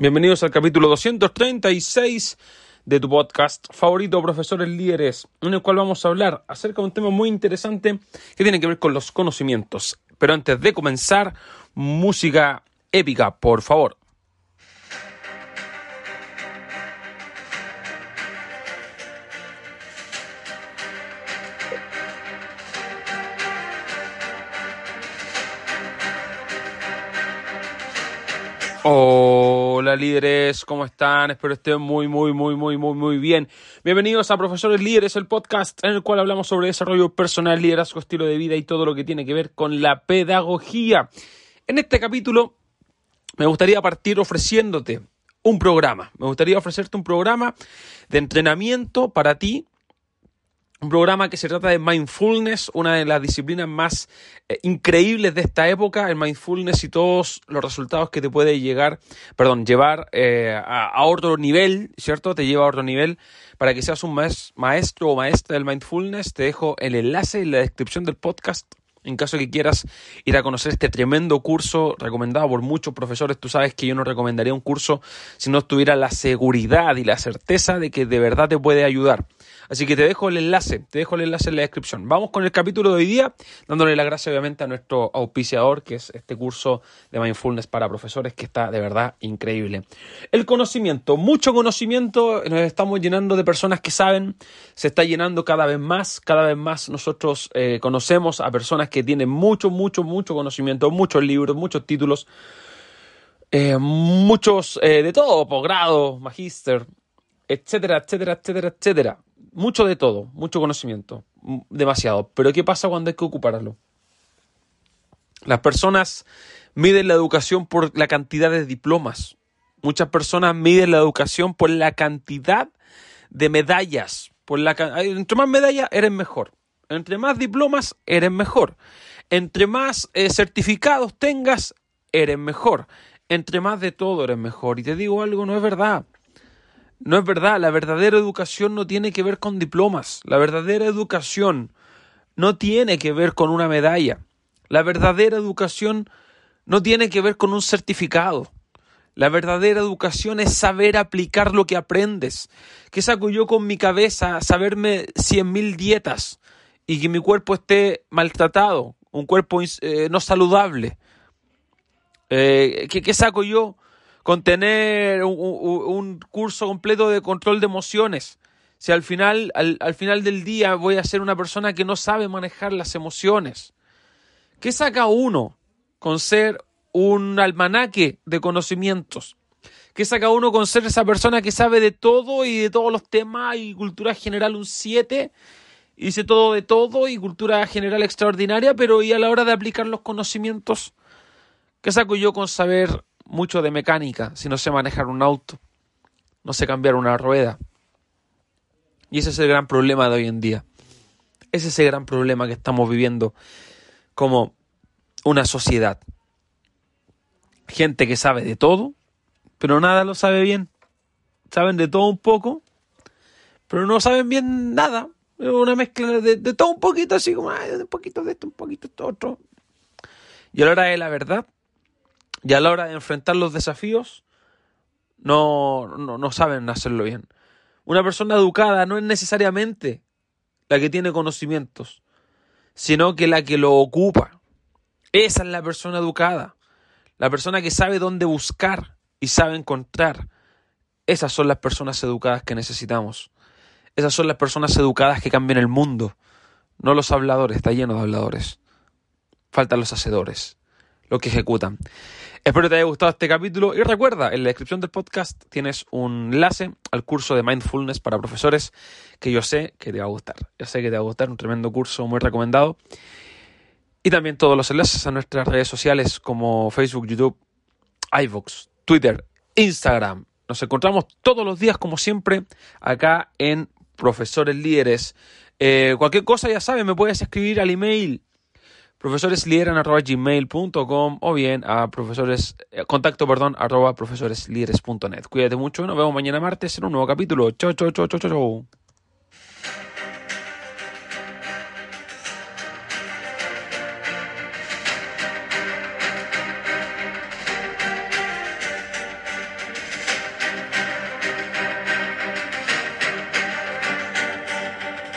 Bienvenidos al capítulo 236 de tu podcast favorito, Profesores Líderes, en el cual vamos a hablar acerca de un tema muy interesante que tiene que ver con los conocimientos. Pero antes de comenzar, música épica, por favor. Hola líderes, ¿cómo están? Espero estén muy, muy, muy, muy, muy, muy bien. Bienvenidos a Profesores Líderes, el podcast en el cual hablamos sobre desarrollo personal, liderazgo, estilo de vida y todo lo que tiene que ver con la pedagogía. En este capítulo me gustaría partir ofreciéndote un programa. Me gustaría ofrecerte un programa de entrenamiento para ti un programa que se trata de mindfulness, una de las disciplinas más eh, increíbles de esta época, el mindfulness y todos los resultados que te puede llegar, perdón, llevar eh, a, otro nivel, ¿cierto? Te lleva a otro nivel para que seas un maestro o maestra del mindfulness. Te dejo el enlace en la descripción del podcast en caso que quieras ir a conocer este tremendo curso recomendado por muchos profesores, tú sabes que yo no recomendaría un curso si no tuviera la seguridad y la certeza de que de verdad te puede ayudar. Así que te dejo el enlace, te dejo el enlace en la descripción. Vamos con el capítulo de hoy día, dándole la gracia obviamente a nuestro auspiciador, que es este curso de mindfulness para profesores, que está de verdad increíble. El conocimiento, mucho conocimiento, nos estamos llenando de personas que saben, se está llenando cada vez más, cada vez más nosotros eh, conocemos a personas que tienen mucho, mucho, mucho conocimiento, muchos libros, muchos títulos. Eh, muchos eh, de todo, posgrado, magíster, etcétera, etcétera, etcétera, etcétera mucho de todo, mucho conocimiento, demasiado. Pero ¿qué pasa cuando hay que ocuparlo? Las personas miden la educación por la cantidad de diplomas. Muchas personas miden la educación por la cantidad de medallas. Por la, entre más medallas, eres mejor. Entre más diplomas, eres mejor. Entre más eh, certificados tengas, eres mejor. Entre más de todo, eres mejor. Y te digo algo, no es verdad. No es verdad, la verdadera educación no tiene que ver con diplomas, la verdadera educación no tiene que ver con una medalla, la verdadera educación no tiene que ver con un certificado. La verdadera educación es saber aplicar lo que aprendes. ¿Qué saco yo con mi cabeza? Saberme cien mil dietas y que mi cuerpo esté maltratado, un cuerpo eh, no saludable. Eh, ¿qué, saco yo con tener un, curso completo de control de emociones. Si al final, al, final del día voy a ser una persona que no sabe manejar las emociones. ¿Qué saca uno con ser un almanaque de conocimientos? ¿Qué saca uno con ser esa persona que sabe de todo y de todos los temas y cultura general un 7? Hice todo de todo y cultura general extraordinaria, pero ¿y a la hora de aplicar los conocimientos? ¿Qué saco yo con saber mucho de mecánica si no sé manejar un auto, no sé cambiar una rueda. Y ese es el gran problema de hoy en día. Ese es el gran problema que estamos viviendo como una sociedad. Gente que sabe de todo, pero nada lo sabe bien. Saben de todo un poco, pero no saben bien nada. Una mezcla de, todo un poquito, así como un poquito de esto, un poquito de esto otro. Y a la de la verdad, y a la hora de enfrentar los desafíos no, no, saben hacerlo bien. Una persona educada no es necesariamente la que tiene conocimientos, sino que la que lo ocupa. Esa es la persona educada, la persona que sabe dónde buscar y sabe encontrar. Esas son las personas educadas que necesitamos. Esas son las personas educadas que cambian el mundo. No los habladores, está lleno de habladores. Faltan los hacedores, los que ejecutan. Espero que te haya gustado este capítulo y recuerda, en la descripción del podcast tienes un enlace al curso de mindfulness para profesores que yo sé que te va a gustar. Yo sé que te va a gustar, un tremendo curso muy recomendado. Y también todos los enlaces a nuestras redes sociales como Facebook, YouTube, iVoox, Twitter, Instagram. Nos encontramos todos los días, como siempre, acá en Profesores Líderes. Eh, cualquier cosa, ya sabes, me puedes escribir al email profesoreslideran.gmail.com o bien a profesores, eh, contacto, perdón, arroba profesoreslideres.net. Cuídate mucho, nos vemos mañana martes en un nuevo capítulo. Chau, chau, chau, chau, chau.